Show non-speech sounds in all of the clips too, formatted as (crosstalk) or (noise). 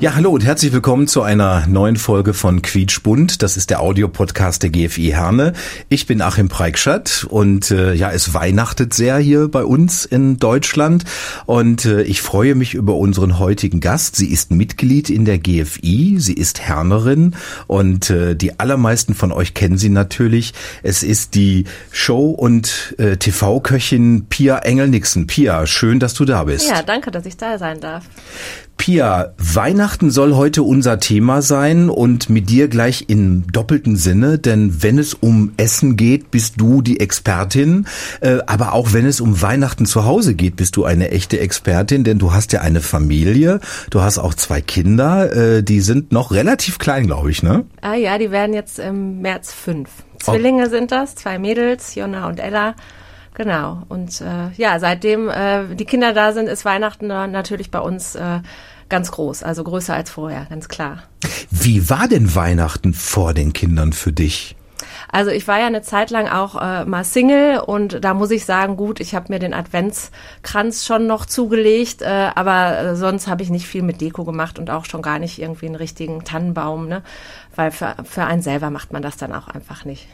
Ja, hallo und herzlich willkommen zu einer neuen Folge von Quietschbunt. Das ist der Audiopodcast der GFI Herne. Ich bin Achim Preikschat und äh, ja, es weihnachtet sehr hier bei uns in Deutschland und äh, ich freue mich über unseren heutigen Gast. Sie ist Mitglied in der GFI, sie ist Hernerin und äh, die allermeisten von euch kennen sie natürlich. Es ist die Show- und äh, TV-Köchin Pia Engel-Nixon. Pia, schön, dass du da bist. Ja, danke, dass ich da sein darf. Pia, Weihnachten soll heute unser Thema sein und mit dir gleich im doppelten Sinne, denn wenn es um Essen geht, bist du die Expertin, äh, aber auch wenn es um Weihnachten zu Hause geht, bist du eine echte Expertin, denn du hast ja eine Familie, du hast auch zwei Kinder, äh, die sind noch relativ klein, glaube ich, ne? Ah ja, die werden jetzt im März fünf. Zwillinge sind das, zwei Mädels, Jonna und Ella. Genau. Und äh, ja, seitdem äh, die Kinder da sind, ist Weihnachten natürlich bei uns äh, ganz groß, also größer als vorher, ganz klar. Wie war denn Weihnachten vor den Kindern für dich? Also ich war ja eine Zeit lang auch äh, mal Single und da muss ich sagen, gut, ich habe mir den Adventskranz schon noch zugelegt, äh, aber äh, sonst habe ich nicht viel mit Deko gemacht und auch schon gar nicht irgendwie einen richtigen Tannenbaum, ne? Weil für, für einen selber macht man das dann auch einfach nicht.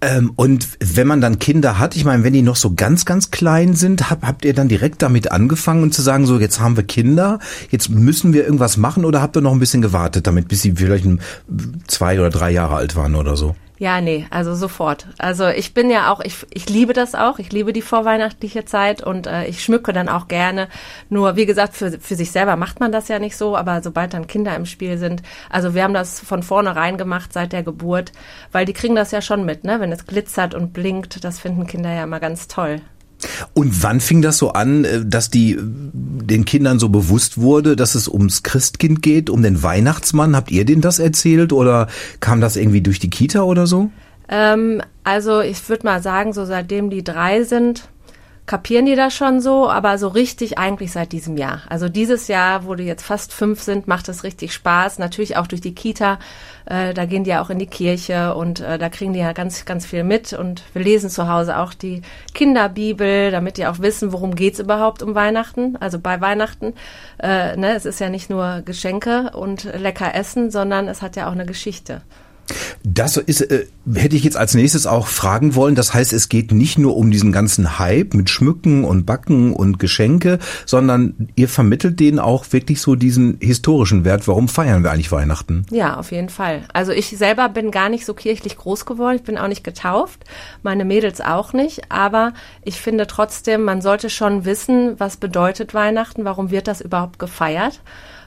Ähm, und wenn man dann Kinder hat, ich meine, wenn die noch so ganz, ganz klein sind, hab, habt ihr dann direkt damit angefangen und zu sagen, so jetzt haben wir Kinder, jetzt müssen wir irgendwas machen oder habt ihr noch ein bisschen gewartet damit, bis sie vielleicht zwei oder drei Jahre alt waren oder so? Ja, nee, also sofort. Also ich bin ja auch, ich, ich liebe das auch, ich liebe die vorweihnachtliche Zeit und äh, ich schmücke dann auch gerne. Nur, wie gesagt, für, für sich selber macht man das ja nicht so, aber sobald dann Kinder im Spiel sind, also wir haben das von vornherein gemacht seit der Geburt, weil die kriegen das ja schon mit, ne? Wenn es glitzert und blinkt, das finden Kinder ja immer ganz toll. Und wann fing das so an, äh, dass die äh, den Kindern so bewusst wurde, dass es ums Christkind geht, um den Weihnachtsmann? Habt ihr denen das erzählt oder kam das irgendwie durch die Kita oder so? Ähm, also ich würde mal sagen, so seitdem die drei sind, kapieren die das schon so, aber so richtig eigentlich seit diesem Jahr. Also dieses Jahr, wo die jetzt fast fünf sind, macht es richtig Spaß. Natürlich auch durch die Kita. Äh, da gehen die ja auch in die Kirche und äh, da kriegen die ja ganz, ganz viel mit. Und wir lesen zu Hause auch die Kinderbibel, damit die auch wissen, worum geht's überhaupt um Weihnachten. Also bei Weihnachten. Äh, ne, es ist ja nicht nur Geschenke und lecker Essen, sondern es hat ja auch eine Geschichte. Das ist, äh, hätte ich jetzt als nächstes auch fragen wollen. Das heißt, es geht nicht nur um diesen ganzen Hype mit Schmücken und Backen und Geschenke, sondern ihr vermittelt denen auch wirklich so diesen historischen Wert. Warum feiern wir eigentlich Weihnachten? Ja, auf jeden Fall. Also ich selber bin gar nicht so kirchlich groß geworden. Ich bin auch nicht getauft. Meine Mädels auch nicht. Aber ich finde trotzdem, man sollte schon wissen, was bedeutet Weihnachten, warum wird das überhaupt gefeiert.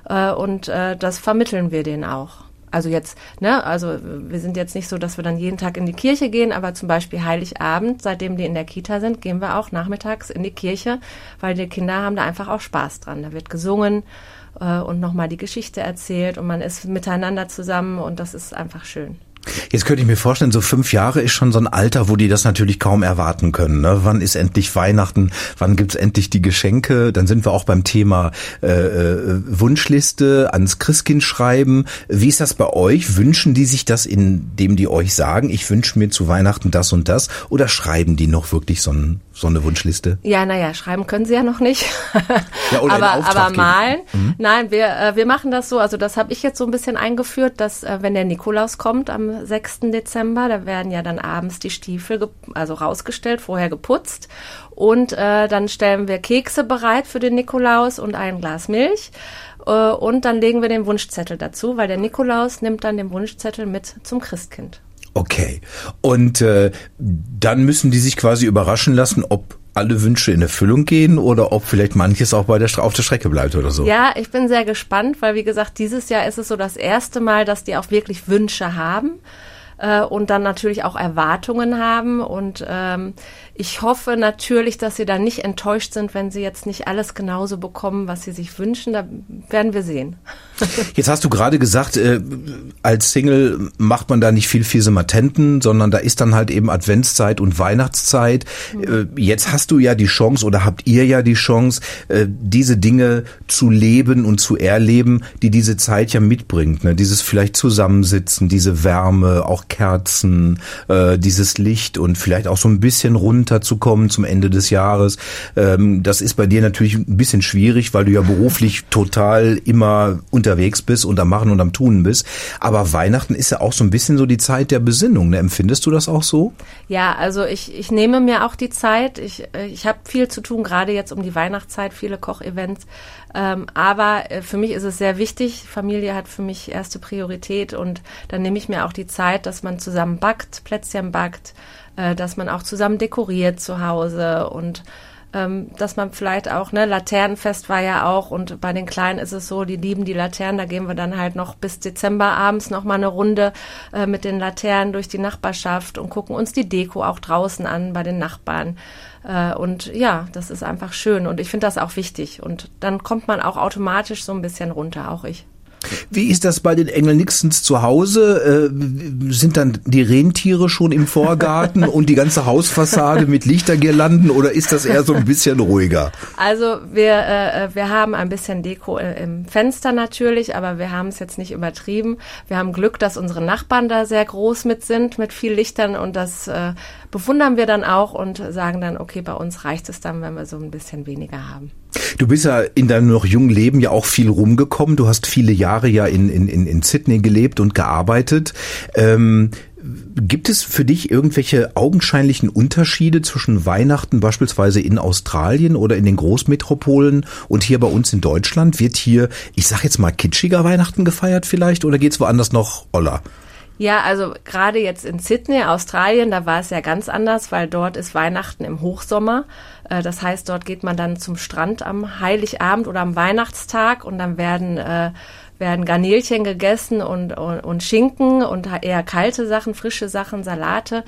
Äh, Und äh, das vermitteln wir denen auch. Also jetzt, ne, also wir sind jetzt nicht so, dass wir dann jeden Tag in die Kirche gehen, aber zum Beispiel Heiligabend, seitdem die in der Kita sind, gehen wir auch nachmittags in die Kirche, weil die Kinder haben da einfach auch Spaß dran. Da wird gesungen äh, und nochmal die Geschichte erzählt und man ist miteinander zusammen und das ist einfach schön. Jetzt könnte ich mir vorstellen, so fünf Jahre ist schon so ein Alter, wo die das natürlich kaum erwarten können. Ne? Wann ist endlich Weihnachten? Wann gibt's endlich die Geschenke? Dann sind wir auch beim Thema äh, äh, Wunschliste ans Christkind schreiben. Wie ist das bei euch? Wünschen die sich das, indem die euch sagen, ich wünsche mir zu Weihnachten das und das? Oder schreiben die noch wirklich so, ein, so eine Wunschliste? Ja, naja, schreiben können sie ja noch nicht. Ja, oder aber, aber malen. Mhm. Nein, wir, äh, wir machen das so, also das habe ich jetzt so ein bisschen eingeführt, dass äh, wenn der Nikolaus kommt am 6. Dezember, da werden ja dann abends die Stiefel also rausgestellt, vorher geputzt. Und äh, dann stellen wir Kekse bereit für den Nikolaus und ein Glas Milch. Äh, und dann legen wir den Wunschzettel dazu, weil der Nikolaus nimmt dann den Wunschzettel mit zum Christkind. Okay. Und äh, dann müssen die sich quasi überraschen lassen, ob alle Wünsche in Erfüllung gehen oder ob vielleicht manches auch bei der auf der Strecke bleibt oder so. Ja, ich bin sehr gespannt, weil wie gesagt, dieses Jahr ist es so das erste Mal, dass die auch wirklich Wünsche haben. äh, und dann natürlich auch Erwartungen haben. Und ähm, ich hoffe natürlich, dass sie dann nicht enttäuscht sind, wenn sie jetzt nicht alles genauso bekommen, was sie sich wünschen. Da werden wir sehen. (laughs) Jetzt hast du gerade gesagt, äh, als Single macht man da nicht viel Fiesematenten, sondern da ist dann halt eben Adventszeit und Weihnachtszeit. Mhm. Äh, jetzt hast du ja die Chance oder habt ihr ja die Chance, äh, diese Dinge zu leben und zu erleben, die diese Zeit ja mitbringt. Ne? Dieses vielleicht Zusammensitzen, diese Wärme, auch Kerzen, äh, dieses Licht und vielleicht auch so ein bisschen runterzukommen zum Ende des Jahres. Ähm, das ist bei dir natürlich ein bisschen schwierig, weil du ja beruflich (laughs) total immer unterwegs bist und am Machen und am Tun bist. Aber Weihnachten ist ja auch so ein bisschen so die Zeit der Besinnung. Ne? Empfindest du das auch so? Ja, also ich, ich nehme mir auch die Zeit. Ich, ich habe viel zu tun, gerade jetzt um die Weihnachtszeit, viele Kochevents. Ähm, aber äh, für mich ist es sehr wichtig. Familie hat für mich erste Priorität und dann nehme ich mir auch die Zeit, dass man zusammen backt, Plätzchen backt, äh, dass man auch zusammen dekoriert zu Hause und ähm, dass man vielleicht auch, ne, Laternenfest war ja auch und bei den Kleinen ist es so, die lieben die Laternen, da gehen wir dann halt noch bis Dezember abends noch mal eine Runde äh, mit den Laternen durch die Nachbarschaft und gucken uns die Deko auch draußen an bei den Nachbarn. Äh, und ja, das ist einfach schön und ich finde das auch wichtig und dann kommt man auch automatisch so ein bisschen runter, auch ich. Wie ist das bei den Engelnixens zu Hause? Äh, sind dann die Rentiere schon im Vorgarten und die ganze Hausfassade mit Lichtergirlanden oder ist das eher so ein bisschen ruhiger? Also wir, äh, wir haben ein bisschen Deko äh, im Fenster natürlich, aber wir haben es jetzt nicht übertrieben. Wir haben Glück, dass unsere Nachbarn da sehr groß mit sind, mit viel Lichtern und das äh, bewundern wir dann auch und sagen dann, okay, bei uns reicht es dann, wenn wir so ein bisschen weniger haben. Du bist ja in deinem noch jungen Leben ja auch viel rumgekommen. Du hast viele Jahre ja in, in, in Sydney gelebt und gearbeitet. Ähm, Gibt es für dich irgendwelche augenscheinlichen Unterschiede zwischen Weihnachten beispielsweise in Australien oder in den Großmetropolen und hier bei uns in Deutschland? Wird hier, ich sag jetzt mal, kitschiger Weihnachten gefeiert vielleicht oder geht's woanders noch oller? Ja, also gerade jetzt in Sydney, Australien, da war es ja ganz anders, weil dort ist Weihnachten im Hochsommer. Äh, das heißt, dort geht man dann zum Strand am Heiligabend oder am Weihnachtstag und dann werden äh, werden Garnelchen gegessen und, und, und Schinken und eher kalte Sachen, frische Sachen, Salate.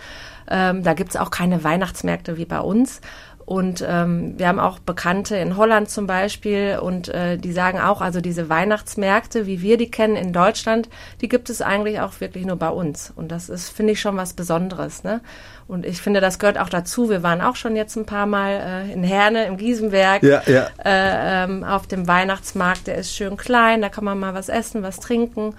Ähm, da gibt's auch keine Weihnachtsmärkte wie bei uns. Und ähm, wir haben auch Bekannte in Holland zum Beispiel und äh, die sagen auch, also diese Weihnachtsmärkte, wie wir die kennen in Deutschland, die gibt es eigentlich auch wirklich nur bei uns. Und das ist, finde ich, schon was Besonderes. Ne? Und ich finde, das gehört auch dazu. Wir waren auch schon jetzt ein paar Mal äh, in Herne, im Giesenberg, ja, ja. Äh, ähm, auf dem Weihnachtsmarkt. Der ist schön klein, da kann man mal was essen, was trinken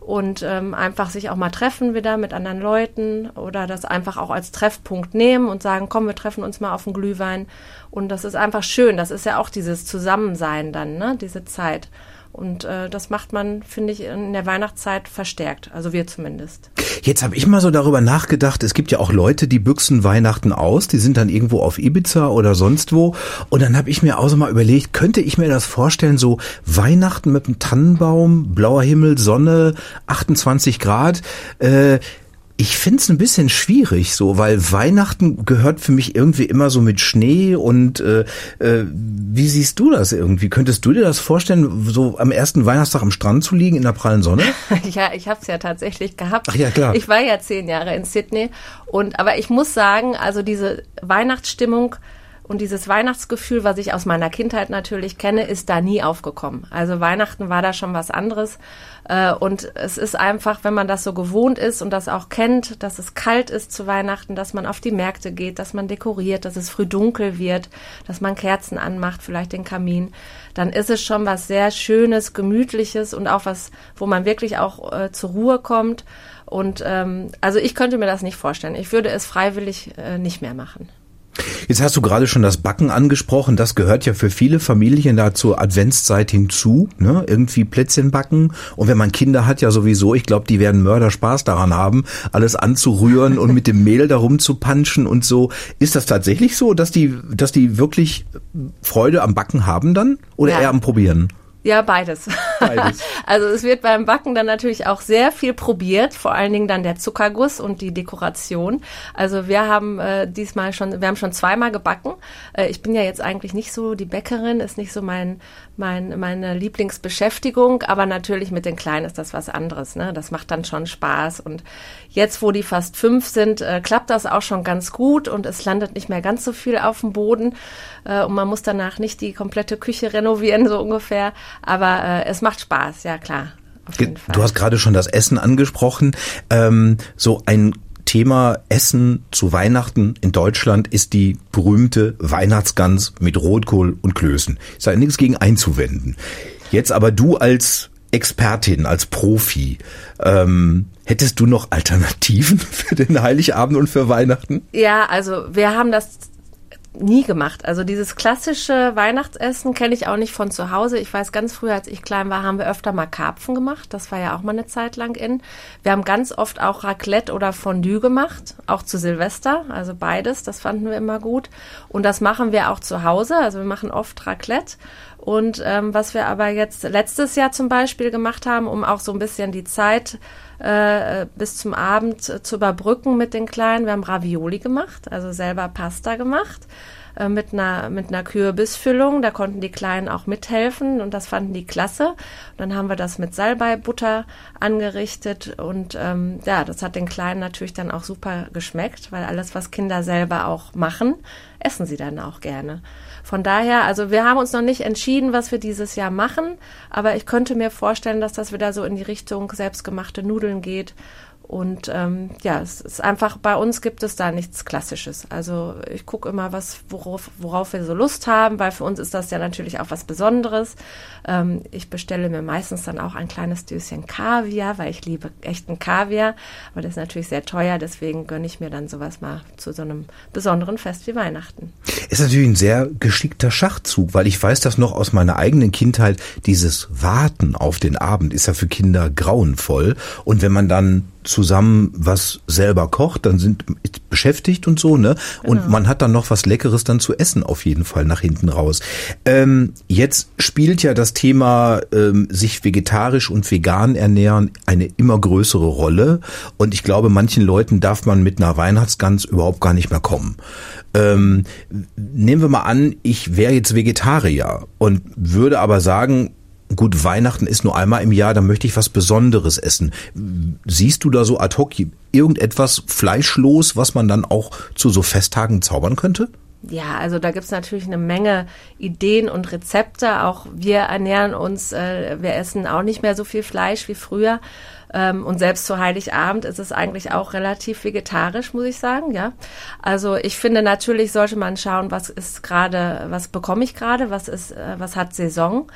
und ähm, einfach sich auch mal treffen wieder mit anderen Leuten oder das einfach auch als Treffpunkt nehmen und sagen, komm, wir treffen uns mal auf den Glühwein. Und das ist einfach schön. Das ist ja auch dieses Zusammensein dann, ne, diese Zeit. Und äh, das macht man, finde ich, in der Weihnachtszeit verstärkt. Also wir zumindest. Jetzt habe ich mal so darüber nachgedacht, es gibt ja auch Leute, die büchsen Weihnachten aus, die sind dann irgendwo auf Ibiza oder sonst wo. Und dann habe ich mir auch so mal überlegt, könnte ich mir das vorstellen, so Weihnachten mit einem Tannenbaum, blauer Himmel, Sonne, 28 Grad. Äh, ich find's ein bisschen schwierig so, weil Weihnachten gehört für mich irgendwie immer so mit Schnee und äh, äh, wie siehst du das irgendwie? Könntest du dir das vorstellen, so am ersten Weihnachtstag am Strand zu liegen in der prallen Sonne? (laughs) ja, ich habe es ja tatsächlich gehabt. Ach ja, klar. Ich war ja zehn Jahre in Sydney und aber ich muss sagen, also diese Weihnachtsstimmung und dieses Weihnachtsgefühl, was ich aus meiner Kindheit natürlich kenne, ist da nie aufgekommen. Also Weihnachten war da schon was anderes. Äh, und es ist einfach, wenn man das so gewohnt ist und das auch kennt, dass es kalt ist zu Weihnachten, dass man auf die Märkte geht, dass man dekoriert, dass es früh dunkel wird, dass man Kerzen anmacht, vielleicht den Kamin, dann ist es schon was sehr Schönes, Gemütliches und auch was, wo man wirklich auch äh, zur Ruhe kommt. Und ähm, also ich könnte mir das nicht vorstellen. Ich würde es freiwillig äh, nicht mehr machen. Jetzt hast du gerade schon das Backen angesprochen. Das gehört ja für viele Familien da zur Adventszeit hinzu. Ne? Irgendwie Plätzchen backen. Und wenn man Kinder hat, ja sowieso, ich glaube, die werden Mörder Spaß daran haben, alles anzurühren und mit dem Mehl darum zu panschen und so. Ist das tatsächlich so, dass die, dass die wirklich Freude am Backen haben dann? Oder ja. eher am Probieren? Ja, beides. Beides. (laughs) Also es wird beim Backen dann natürlich auch sehr viel probiert, vor allen Dingen dann der Zuckerguss und die Dekoration. Also wir haben äh, diesmal schon, wir haben schon zweimal gebacken. Äh, ich bin ja jetzt eigentlich nicht so die Bäckerin, ist nicht so mein, mein meine Lieblingsbeschäftigung, aber natürlich mit den Kleinen ist das was anderes. Ne? Das macht dann schon Spaß. Und jetzt, wo die fast fünf sind, äh, klappt das auch schon ganz gut und es landet nicht mehr ganz so viel auf dem Boden. Äh, und man muss danach nicht die komplette Küche renovieren, so ungefähr. Aber äh, es macht Spaß, ja klar. Du hast gerade schon das Essen angesprochen. Ähm, so ein Thema Essen zu Weihnachten in Deutschland ist die berühmte Weihnachtsgans mit Rotkohl und Klößen. Ist da nichts gegen einzuwenden. Jetzt aber du als Expertin, als Profi, ähm, hättest du noch Alternativen (laughs) für den Heiligabend und für Weihnachten? Ja, also wir haben das nie gemacht. Also dieses klassische Weihnachtsessen kenne ich auch nicht von zu Hause. Ich weiß, ganz früher, als ich klein war, haben wir öfter mal Karpfen gemacht. Das war ja auch mal eine Zeit lang in. Wir haben ganz oft auch Raclette oder Fondue gemacht, auch zu Silvester. Also beides, das fanden wir immer gut. Und das machen wir auch zu Hause. Also wir machen oft Raclette. Und ähm, was wir aber jetzt letztes Jahr zum Beispiel gemacht haben, um auch so ein bisschen die Zeit äh, bis zum Abend zu überbrücken mit den Kleinen. Wir haben Ravioli gemacht, also selber Pasta gemacht äh, mit einer mit einer Kürbisfüllung. Da konnten die Kleinen auch mithelfen und das fanden die klasse. Und dann haben wir das mit Salbeibutter angerichtet und ähm, ja, das hat den Kleinen natürlich dann auch super geschmeckt, weil alles, was Kinder selber auch machen, essen sie dann auch gerne. Von daher, also wir haben uns noch nicht entschieden, was wir dieses Jahr machen, aber ich könnte mir vorstellen, dass das wieder so in die Richtung selbstgemachte Nudeln geht und ähm, ja, es ist einfach, bei uns gibt es da nichts Klassisches. Also ich gucke immer, was, worauf, worauf wir so Lust haben, weil für uns ist das ja natürlich auch was Besonderes. Ähm, ich bestelle mir meistens dann auch ein kleines Döschen Kaviar, weil ich liebe echten Kaviar. Aber das ist natürlich sehr teuer, deswegen gönne ich mir dann sowas mal zu so einem besonderen Fest wie Weihnachten. Ist natürlich ein sehr geschickter Schachzug, weil ich weiß das noch aus meiner eigenen Kindheit. Dieses Warten auf den Abend ist ja für Kinder grauenvoll. Und wenn man dann zusammen was selber kocht, dann sind beschäftigt und so, ne? Und genau. man hat dann noch was Leckeres dann zu essen auf jeden Fall nach hinten raus. Ähm, jetzt spielt ja das Thema ähm, sich vegetarisch und vegan ernähren eine immer größere Rolle und ich glaube, manchen Leuten darf man mit einer Weihnachtsgans überhaupt gar nicht mehr kommen. Ähm, nehmen wir mal an, ich wäre jetzt Vegetarier und würde aber sagen, gut, Weihnachten ist nur einmal im Jahr, da möchte ich was Besonderes essen. Siehst du da so ad hoc irgendetwas fleischlos, was man dann auch zu so Festtagen zaubern könnte? Ja, also da gibt's natürlich eine Menge Ideen und Rezepte. Auch wir ernähren uns, äh, wir essen auch nicht mehr so viel Fleisch wie früher. Ähm, und selbst zu Heiligabend ist es eigentlich auch relativ vegetarisch, muss ich sagen, ja. Also ich finde natürlich sollte man schauen, was ist gerade, was bekomme ich gerade, was ist, äh, was hat Saison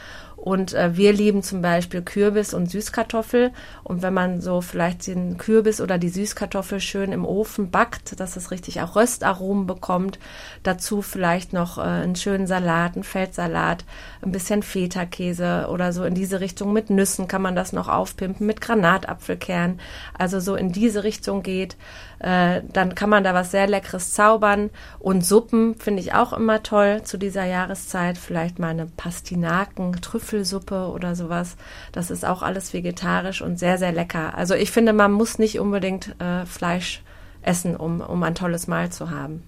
und äh, wir lieben zum Beispiel Kürbis und Süßkartoffel. Und wenn man so vielleicht den Kürbis oder die Süßkartoffel schön im Ofen backt, dass es richtig auch Röstaromen bekommt, dazu vielleicht noch äh, einen schönen Salat, einen Feldsalat, ein bisschen Feta-Käse oder so in diese Richtung. Mit Nüssen kann man das noch aufpimpen, mit Granatapfelkern. Also so in diese Richtung geht. Äh, dann kann man da was sehr Leckeres zaubern. Und Suppen finde ich auch immer toll zu dieser Jahreszeit. Vielleicht mal eine Pastinaken, Trüffelsuppe oder sowas. Das ist auch alles vegetarisch und sehr, sehr lecker. Also ich finde, man muss nicht unbedingt äh, Fleisch essen, um, um ein tolles Mahl zu haben.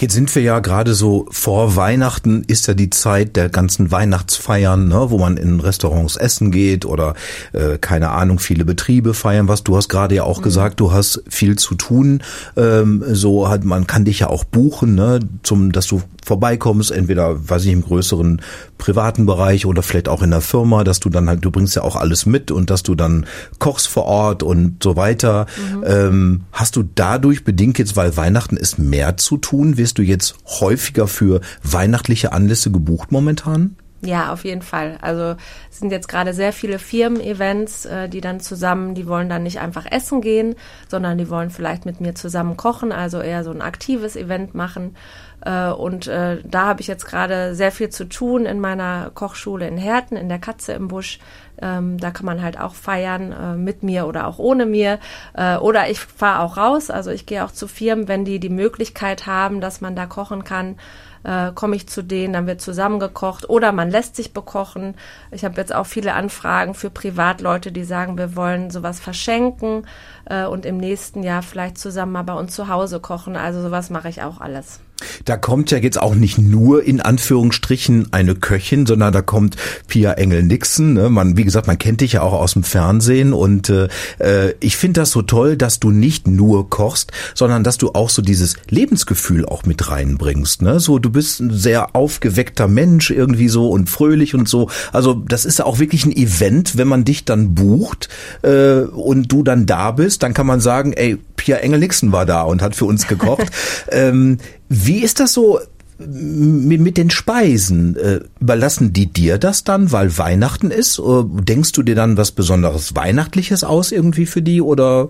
Jetzt sind wir ja gerade so vor Weihnachten ist ja die Zeit der ganzen Weihnachtsfeiern, ne, wo man in Restaurants essen geht oder äh, keine Ahnung, viele Betriebe feiern was. Du hast gerade ja auch mhm. gesagt, du hast viel zu tun. Ähm, so hat man kann dich ja auch buchen, ne, zum, dass du vorbeikommst, entweder, weiß ich, im größeren privaten Bereich oder vielleicht auch in der Firma, dass du dann halt, du bringst ja auch alles mit und dass du dann kochst vor Ort und so weiter. Mhm. Ähm, hast du dadurch bedingt jetzt, weil Weihnachten ist, mehr zu tun? Wirst du jetzt häufiger für weihnachtliche Anlässe gebucht momentan? Ja, auf jeden Fall. Also es sind jetzt gerade sehr viele Firmen-Events, äh, die dann zusammen, die wollen dann nicht einfach essen gehen, sondern die wollen vielleicht mit mir zusammen kochen, also eher so ein aktives Event machen. Äh, und äh, da habe ich jetzt gerade sehr viel zu tun in meiner Kochschule in Herten, in der Katze im Busch. Ähm, da kann man halt auch feiern, äh, mit mir oder auch ohne mir. Äh, oder ich fahre auch raus, also ich gehe auch zu Firmen, wenn die die Möglichkeit haben, dass man da kochen kann äh, komme ich zu denen, dann wird zusammengekocht oder man lässt sich bekochen. Ich habe jetzt auch viele Anfragen für Privatleute, die sagen, wir wollen sowas verschenken äh, und im nächsten Jahr vielleicht zusammen mal bei uns zu Hause kochen. Also sowas mache ich auch alles. Da kommt ja jetzt auch nicht nur in Anführungsstrichen eine Köchin, sondern da kommt Pia Engel-Nixon. Ne? Man, wie gesagt, man kennt dich ja auch aus dem Fernsehen und äh, äh, ich finde das so toll, dass du nicht nur kochst, sondern dass du auch so dieses Lebensgefühl auch mit reinbringst. Ne? So, du bist ein sehr aufgeweckter Mensch irgendwie so und fröhlich und so. Also das ist ja auch wirklich ein Event, wenn man dich dann bucht äh, und du dann da bist, dann kann man sagen, ey, Pia Engel-Nixon war da und hat für uns gekocht. (laughs) ähm, wie ist das so mit, mit den Speisen? Äh, überlassen die dir das dann, weil Weihnachten ist? Oder denkst du dir dann was Besonderes Weihnachtliches aus irgendwie für die oder?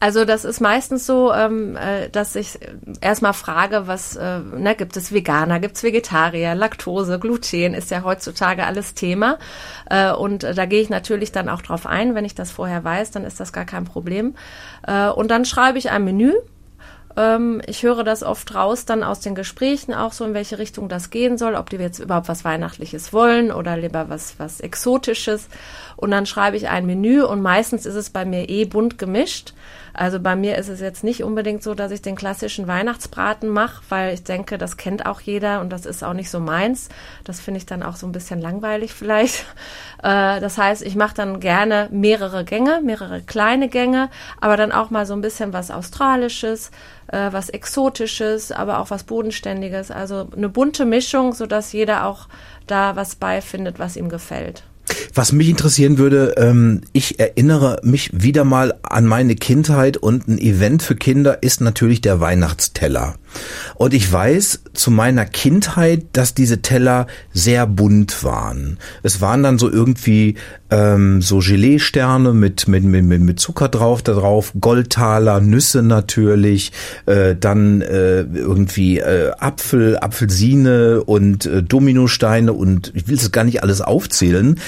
Also das ist meistens so, ähm, äh, dass ich erstmal frage, was äh, ne, gibt es Veganer, gibt es Vegetarier, Laktose, Gluten ist ja heutzutage alles Thema. Äh, und da gehe ich natürlich dann auch drauf ein, wenn ich das vorher weiß, dann ist das gar kein Problem. Äh, und dann schreibe ich ein Menü ähm, ich höre das oft raus dann aus den Gesprächen auch so, in welche Richtung das gehen soll, ob die jetzt überhaupt was Weihnachtliches wollen oder lieber was, was Exotisches. Und dann schreibe ich ein Menü und meistens ist es bei mir eh bunt gemischt. Also bei mir ist es jetzt nicht unbedingt so, dass ich den klassischen Weihnachtsbraten mache, weil ich denke, das kennt auch jeder und das ist auch nicht so meins. Das finde ich dann auch so ein bisschen langweilig vielleicht. (laughs) Äh, das heißt, ich mache dann gerne mehrere Gänge, mehrere kleine Gänge, aber dann auch mal so ein bisschen was Australisches, äh, was Exotisches, aber auch was Bodenständiges. Also eine bunte Mischung, sodass jeder auch da was beifindet, was ihm gefällt. Was mich interessieren würde, ähm, ich erinnere mich wieder mal an meine Kindheit und ein Event für Kinder ist natürlich der Weihnachtsteller. Und ich weiß zu meiner Kindheit, dass diese Teller sehr bunt waren. Es waren dann so irgendwie ähm, so Gelee-Sterne mit, mit, mit, mit Zucker drauf, da drauf, Goldtaler, Nüsse natürlich, äh, dann äh, irgendwie äh, Apfel, Apfelsine und äh, Dominosteine und ich will es gar nicht alles aufzählen.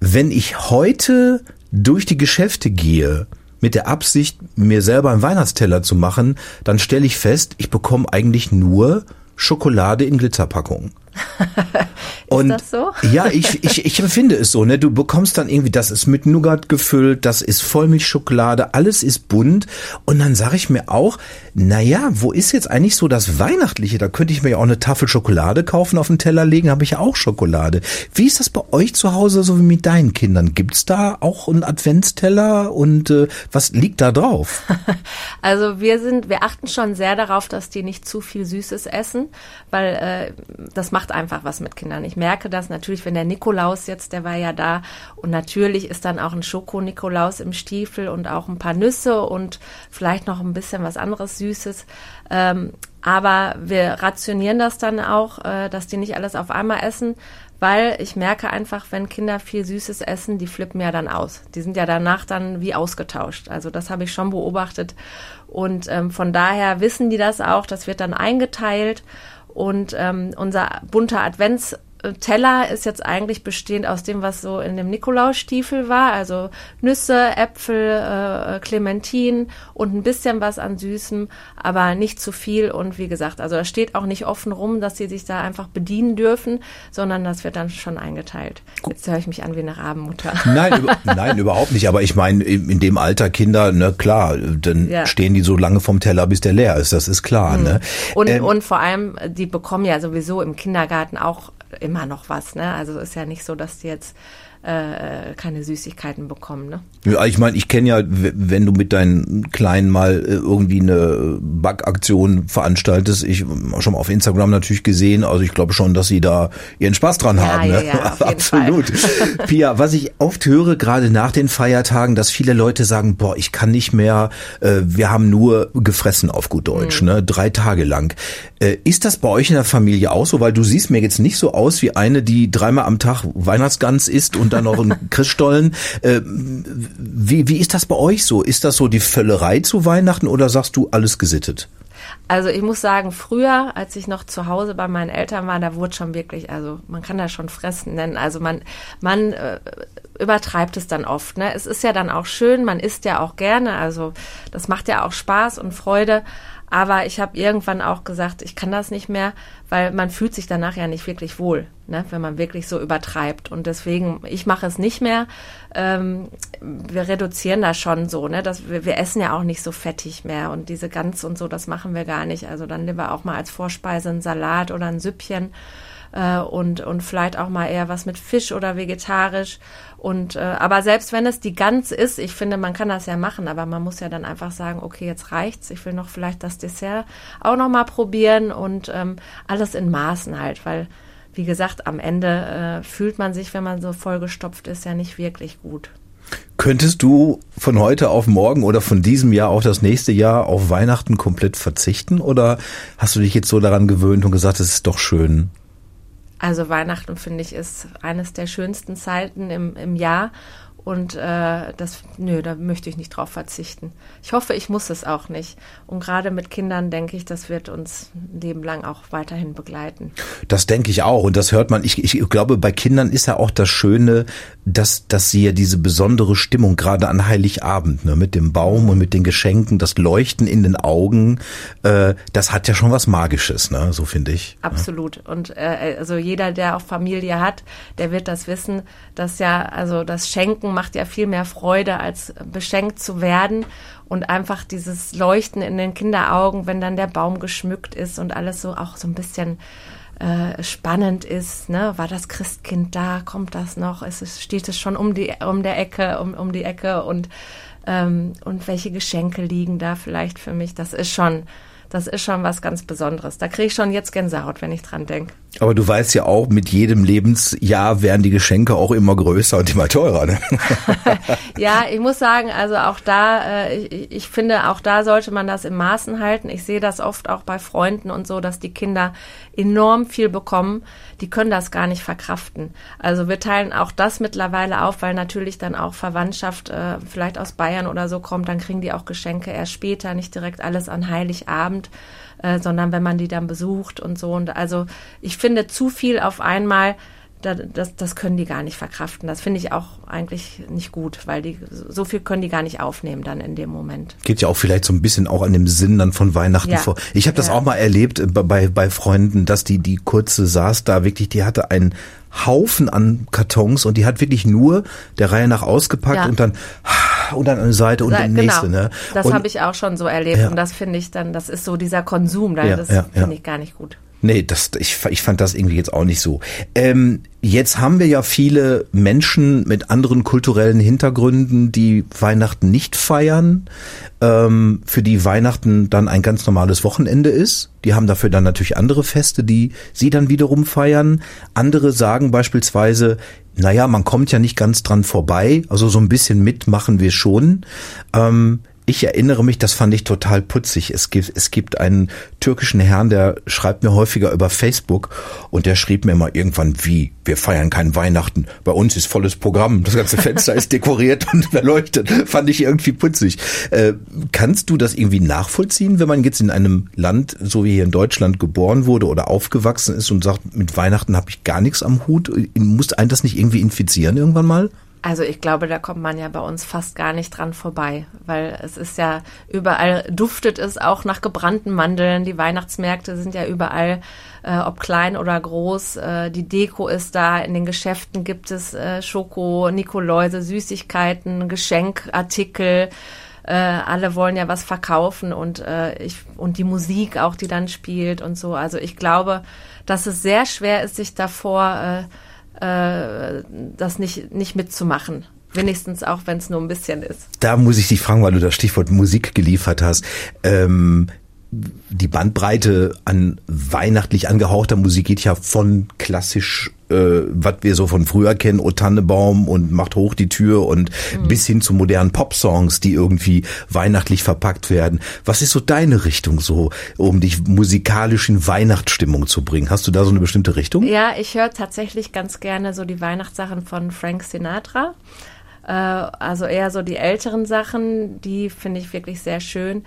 Wenn ich heute durch die Geschäfte gehe, mit der Absicht, mir selber einen Weihnachtsteller zu machen, dann stelle ich fest, ich bekomme eigentlich nur Schokolade in Glitzerpackungen. (laughs) Und ist das so? (laughs) ja, ich, ich, ich empfinde es so, ne? Du bekommst dann irgendwie, das ist mit Nougat gefüllt, das ist Vollmilchschokolade, alles ist bunt. Und dann sage ich mir auch, naja, wo ist jetzt eigentlich so das Weihnachtliche? Da könnte ich mir ja auch eine Tafel Schokolade kaufen, auf den Teller legen, habe ich ja auch Schokolade. Wie ist das bei euch zu Hause, so wie mit deinen Kindern? Gibt's da auch einen Adventsteller und äh, was liegt da drauf? (laughs) Also wir sind, wir achten schon sehr darauf, dass die nicht zu viel Süßes essen, weil äh, das macht einfach was mit Kindern. Ich merke das natürlich, wenn der Nikolaus jetzt, der war ja da und natürlich ist dann auch ein Schoko-Nikolaus im Stiefel und auch ein paar Nüsse und vielleicht noch ein bisschen was anderes Süßes. Ähm, aber wir rationieren das dann auch, äh, dass die nicht alles auf einmal essen, weil ich merke einfach, wenn Kinder viel Süßes essen, die flippen ja dann aus. Die sind ja danach dann wie ausgetauscht. Also das habe ich schon beobachtet. Und ähm, von daher wissen die das auch, das wird dann eingeteilt. Und ähm, unser bunter Advents Teller ist jetzt eigentlich bestehend aus dem, was so in dem Nikolausstiefel war, also Nüsse, Äpfel, äh, Clementinen und ein bisschen was an Süßem, aber nicht zu viel. Und wie gesagt, also da steht auch nicht offen rum, dass sie sich da einfach bedienen dürfen, sondern das wird dann schon eingeteilt. Jetzt höre ich mich an wie eine Rabenmutter. (laughs) Nein, über, nein, überhaupt nicht. Aber ich meine, in dem Alter Kinder, ne, klar, dann ja. stehen die so lange vom Teller, bis der leer ist. Das ist klar. Mhm. Ne? Und, ähm, und vor allem, die bekommen ja sowieso im Kindergarten auch immer noch was. Ne? Also ist ja nicht so, dass die jetzt äh, keine Süßigkeiten bekommen. Ne? Ja, ich meine, ich kenne ja, wenn du mit deinen Kleinen mal äh, irgendwie eine Backaktion veranstaltest, ich schon mal auf Instagram natürlich gesehen, also ich glaube schon, dass sie da ihren Spaß dran ja, haben. Ja, ne? ja, (laughs) Absolut. Pia, was ich oft höre, gerade nach den Feiertagen, dass viele Leute sagen, boah, ich kann nicht mehr, äh, wir haben nur gefressen auf gut Deutsch, mhm. ne? drei Tage lang. Äh, ist das bei euch in der Familie auch so? Weil du siehst mir jetzt nicht so aus wie eine, die dreimal am Tag Weihnachtsgans isst und dann noch einen Christstollen. Äh, wie, wie ist das bei euch so? Ist das so die Völlerei zu Weihnachten oder sagst du alles gesittet? Also ich muss sagen, früher, als ich noch zu Hause bei meinen Eltern war, da wurde schon wirklich, also man kann das schon fressen nennen. Also man, man äh, übertreibt es dann oft. Ne? Es ist ja dann auch schön, man isst ja auch gerne, also das macht ja auch Spaß und Freude. Aber ich habe irgendwann auch gesagt, ich kann das nicht mehr, weil man fühlt sich danach ja nicht wirklich wohl, ne, wenn man wirklich so übertreibt. Und deswegen, ich mache es nicht mehr. Ähm, wir reduzieren das schon so, ne, dass wir, wir essen ja auch nicht so fettig mehr und diese Gans und so, das machen wir gar nicht. Also dann nehmen wir auch mal als Vorspeise einen Salat oder ein Süppchen äh, und, und vielleicht auch mal eher was mit Fisch oder vegetarisch. Und äh, aber selbst wenn es die Gans ist, ich finde, man kann das ja machen, aber man muss ja dann einfach sagen, okay, jetzt reicht's. Ich will noch vielleicht das Dessert auch noch mal probieren und ähm, alles in Maßen halt, weil wie gesagt, am Ende äh, fühlt man sich, wenn man so vollgestopft ist, ja nicht wirklich gut. Könntest du von heute auf morgen oder von diesem Jahr auf das nächste Jahr auf Weihnachten komplett verzichten? Oder hast du dich jetzt so daran gewöhnt und gesagt, es ist doch schön? Also Weihnachten finde ich ist eines der schönsten Zeiten im, im Jahr und äh, das, nö, da möchte ich nicht drauf verzichten. Ich hoffe, ich muss es auch nicht. Und gerade mit Kindern denke ich, das wird uns ein Leben lang auch weiterhin begleiten. Das denke ich auch. Und das hört man. Ich, ich glaube, bei Kindern ist ja auch das Schöne, dass, dass sie ja diese besondere Stimmung, gerade an Heiligabend, ne, mit dem Baum und mit den Geschenken, das Leuchten in den Augen, äh, das hat ja schon was Magisches, ne? So finde ich. Absolut. Ja. Und äh, also jeder, der auch Familie hat, der wird das wissen, dass ja, also das Schenken macht ja viel mehr Freude, als beschenkt zu werden. Und einfach dieses Leuchten in den Kinderaugen, wenn dann der Baum geschmückt ist und alles so auch so ein bisschen äh, spannend ist, ne? War das Christkind da? Kommt das noch? Ist steht es schon um die um der Ecke, um, um die Ecke und ähm, und welche Geschenke liegen da vielleicht für mich? Das ist schon das ist schon was ganz Besonderes. Da kriege ich schon jetzt Gänsehaut, wenn ich dran denke. Aber du weißt ja auch, mit jedem Lebensjahr werden die Geschenke auch immer größer und immer teurer. Ne? (laughs) ja, ich muss sagen, also auch da, äh, ich, finde, auch da sollte man das im Maßen halten. Ich sehe das oft auch bei Freunden und so, dass die Kinder enorm viel bekommen. Die können das gar nicht verkraften. Also wir teilen auch das mittlerweile auf, weil natürlich dann auch Verwandtschaft äh, vielleicht aus Bayern oder so kommt, dann kriegen die auch Geschenke erst später, nicht direkt alles an Heiligabend äh, sondern wenn man die dann besucht und so. Und also ich finde zu viel auf einmal, das, das können die gar nicht verkraften. Das finde ich auch eigentlich nicht gut, weil die so viel können die gar nicht aufnehmen dann in dem Moment. Geht ja auch vielleicht so ein bisschen auch an dem Sinn dann von Weihnachten ja. vor. Ich habe das ja. auch mal erlebt bei, bei Freunden, dass die die kurze saß da wirklich, die hatte einen Haufen an Kartons und die hat wirklich nur der Reihe nach ausgepackt ja. und dann und dann eine Seite und dann genau. nächste. Ne? Das habe ich auch schon so erlebt und das finde ich dann, das ist so dieser Konsum, das finde ich gar nicht gut. Nee, das, ich, ich fand das irgendwie jetzt auch nicht so. Ähm, jetzt haben wir ja viele Menschen mit anderen kulturellen Hintergründen, die Weihnachten nicht feiern, ähm, für die Weihnachten dann ein ganz normales Wochenende ist. Die haben dafür dann natürlich andere Feste, die sie dann wiederum feiern. Andere sagen beispielsweise, naja, man kommt ja nicht ganz dran vorbei, also so ein bisschen mitmachen wir schon. Ähm, ich erinnere mich, das fand ich total putzig. Es gibt, es gibt einen türkischen Herrn, der schreibt mir häufiger über Facebook und der schrieb mir immer irgendwann, wie, wir feiern kein Weihnachten. Bei uns ist volles Programm. Das ganze Fenster ist dekoriert und (laughs) beleuchtet. Fand ich irgendwie putzig. Äh, kannst du das irgendwie nachvollziehen, wenn man jetzt in einem Land, so wie hier in Deutschland, geboren wurde oder aufgewachsen ist und sagt, mit Weihnachten habe ich gar nichts am Hut? Muss einen das nicht irgendwie infizieren irgendwann mal? Also ich glaube, da kommt man ja bei uns fast gar nicht dran vorbei, weil es ist ja überall duftet es auch nach gebrannten Mandeln. Die Weihnachtsmärkte sind ja überall, äh, ob klein oder groß. Äh, die Deko ist da. In den Geschäften gibt es äh, Schoko, Nikoläuse, Süßigkeiten, Geschenkartikel. Äh, alle wollen ja was verkaufen und äh, ich und die Musik auch, die dann spielt und so. Also ich glaube, dass es sehr schwer ist, sich davor äh, äh, das nicht, nicht mitzumachen. Wenigstens auch, wenn es nur ein bisschen ist. Da muss ich dich fragen, weil du das Stichwort Musik geliefert hast. Ähm, die Bandbreite an weihnachtlich angehauchter Musik geht ja von klassisch, äh, was wir so von früher kennen, O Tannebaum und Macht hoch die Tür und mhm. bis hin zu modernen Popsongs, die irgendwie weihnachtlich verpackt werden. Was ist so deine Richtung so, um dich musikalisch in Weihnachtsstimmung zu bringen? Hast du da so eine bestimmte Richtung? Ja, ich höre tatsächlich ganz gerne so die Weihnachtssachen von Frank Sinatra. Äh, also eher so die älteren Sachen, die finde ich wirklich sehr schön.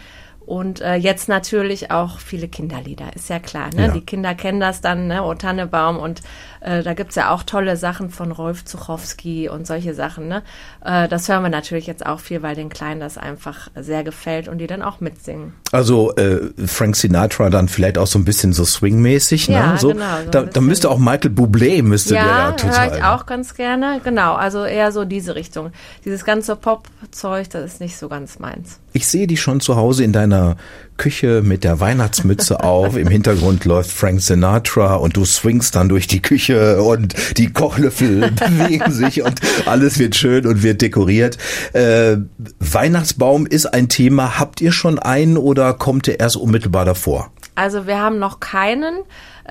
Und äh, jetzt natürlich auch viele Kinderlieder, ist ja klar. Ne? Ja. Die Kinder kennen das dann, ne? O Tannebaum. Und äh, da gibt's ja auch tolle Sachen von Rolf Zuchowski und solche Sachen. Ne? Äh, das hören wir natürlich jetzt auch viel, weil den Kleinen das einfach sehr gefällt und die dann auch mitsingen. Also äh, Frank Sinatra dann vielleicht auch so ein bisschen so swingmäßig, Ja, ne? So, genau, so da, da müsste auch Michael Bublé müsste der ja Ja, total. höre ich auch ganz gerne. Genau, also eher so diese Richtung. Dieses ganze Pop-Zeug, das ist nicht so ganz meins. Ich sehe dich schon zu Hause in deiner Küche mit der Weihnachtsmütze auf. Im Hintergrund läuft Frank Sinatra und du swingst dann durch die Küche und die Kochlöffel (laughs) bewegen sich und alles wird schön und wird dekoriert. Äh, Weihnachtsbaum ist ein Thema. Habt ihr schon einen oder kommt der erst unmittelbar davor? Also wir haben noch keinen.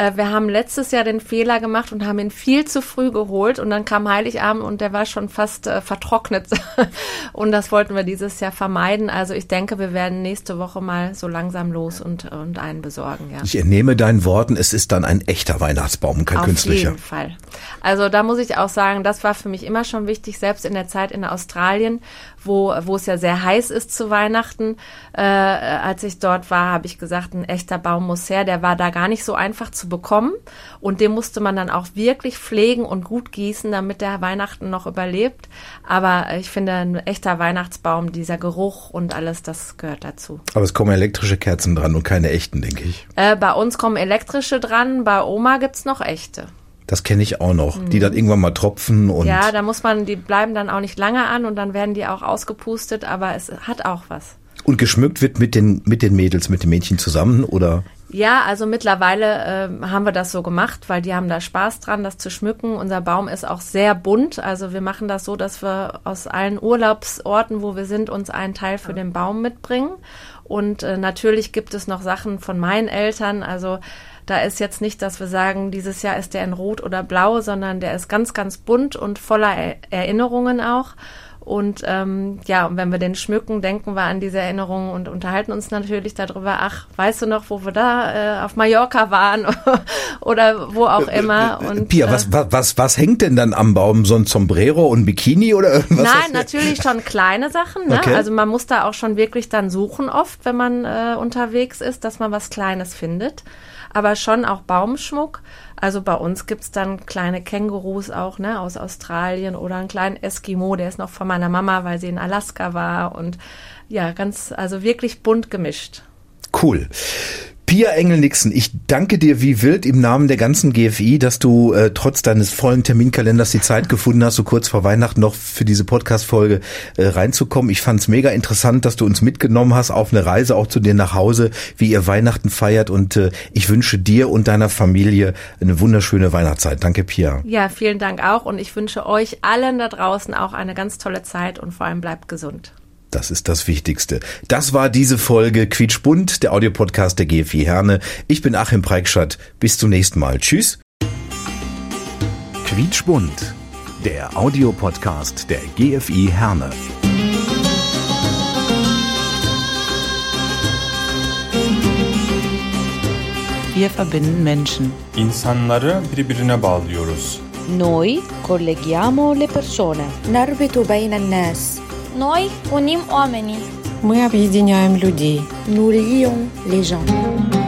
Äh, Wir haben letztes Jahr den Fehler gemacht und haben ihn viel zu früh geholt und dann kam Heiligabend und der war schon fast äh, vertrocknet. (laughs) und das wollten wir dieses Jahr vermeiden. Also ich denke, wir werden nächste Woche mal so langsam los und, und einen besorgen, ja. Ich entnehme deinen Worten, es ist dann ein echter Weihnachtsbaum, kein Auf künstlicher. jeden Fall. Also da muss ich auch sagen, das war für mich immer schon wichtig, selbst in der Zeit in Australien, wo, wo es ja sehr heiß ist zu Weihnachten. Äh, als ich dort war, habe ich gesagt, ein echter Baum muss her. Der war da gar nicht so einfach zu bekommen und den musste man dann auch wirklich pflegen und gut gießen, damit der Weihnachten noch überlebt. Aber ich finde, ein echter Weihnachtsbaum, dieser Geruch und alles, das gehört dazu. Aber es kommen elektrische Kerzen dran und keine echten, denke ich. Äh, bei uns kommen elektrische dran, bei Oma gibt's noch echte. Das kenne ich auch noch, die dann irgendwann mal tropfen und Mhm. Ja, da muss man, die bleiben dann auch nicht lange an und dann werden die auch ausgepustet, aber es hat auch was. Und geschmückt wird mit den, mit den Mädels, mit den Mädchen zusammen oder? Ja, also mittlerweile ähm, haben wir das so gemacht, weil die haben da Spaß dran, das zu schmücken. Unser Baum ist auch sehr bunt. Also wir machen das so, dass wir aus allen Urlaubsorten, wo wir sind, uns einen Teil für den Baum mitbringen. Und äh, natürlich gibt es noch Sachen von meinen Eltern. Also da ist jetzt nicht, dass wir sagen, dieses Jahr ist der in Rot oder Blau, sondern der ist ganz, ganz bunt und voller er Erinnerungen auch. Und ähm, ja, und wenn wir den schmücken, denken wir an diese Erinnerungen und unterhalten uns natürlich darüber, ach, weißt du noch, wo wir da äh, auf Mallorca waren (laughs) oder wo auch immer. Und, Pia, äh, was, was, was, hängt denn dann am Baum? So ein Sombrero und Bikini oder (laughs) irgendwas? Nein, natürlich schon kleine Sachen. Ne? Okay. Also man muss da auch schon wirklich dann suchen oft, wenn man äh, unterwegs ist, dass man was Kleines findet. Aber schon auch Baumschmuck. Also bei uns gibt's dann kleine Kängurus auch, ne, aus Australien oder einen kleinen Eskimo, der ist noch von meiner Mama, weil sie in Alaska war. Und ja, ganz, also wirklich bunt gemischt. Cool. Pia Engel-Nixon, ich danke dir wie wild im Namen der ganzen GFI, dass du äh, trotz deines vollen Terminkalenders die Zeit gefunden hast, so kurz vor Weihnachten noch für diese Podcast-Folge äh, reinzukommen. Ich fand's mega interessant, dass du uns mitgenommen hast auf eine Reise auch zu dir nach Hause, wie ihr Weihnachten feiert und äh, ich wünsche dir und deiner Familie eine wunderschöne Weihnachtszeit. Danke, Pia. Ja, vielen Dank auch und ich wünsche euch allen da draußen auch eine ganz tolle Zeit und vor allem bleibt gesund. Das ist das Wichtigste. Das war diese Folge Quietschbunt, der Audiopodcast der GFI Herne. Ich bin Achim Preikschat. Bis zum nächsten Mal. Tschüss. Quietschbunt, der Audiopodcast der GFI Herne. Wir verbinden Menschen. İnsanları birbirine bağlıyoruz. Noi colleghiamo le persone. Narbitu bejna nas. Noi unim oamenii. Мы объединяем людей. nous lions les gens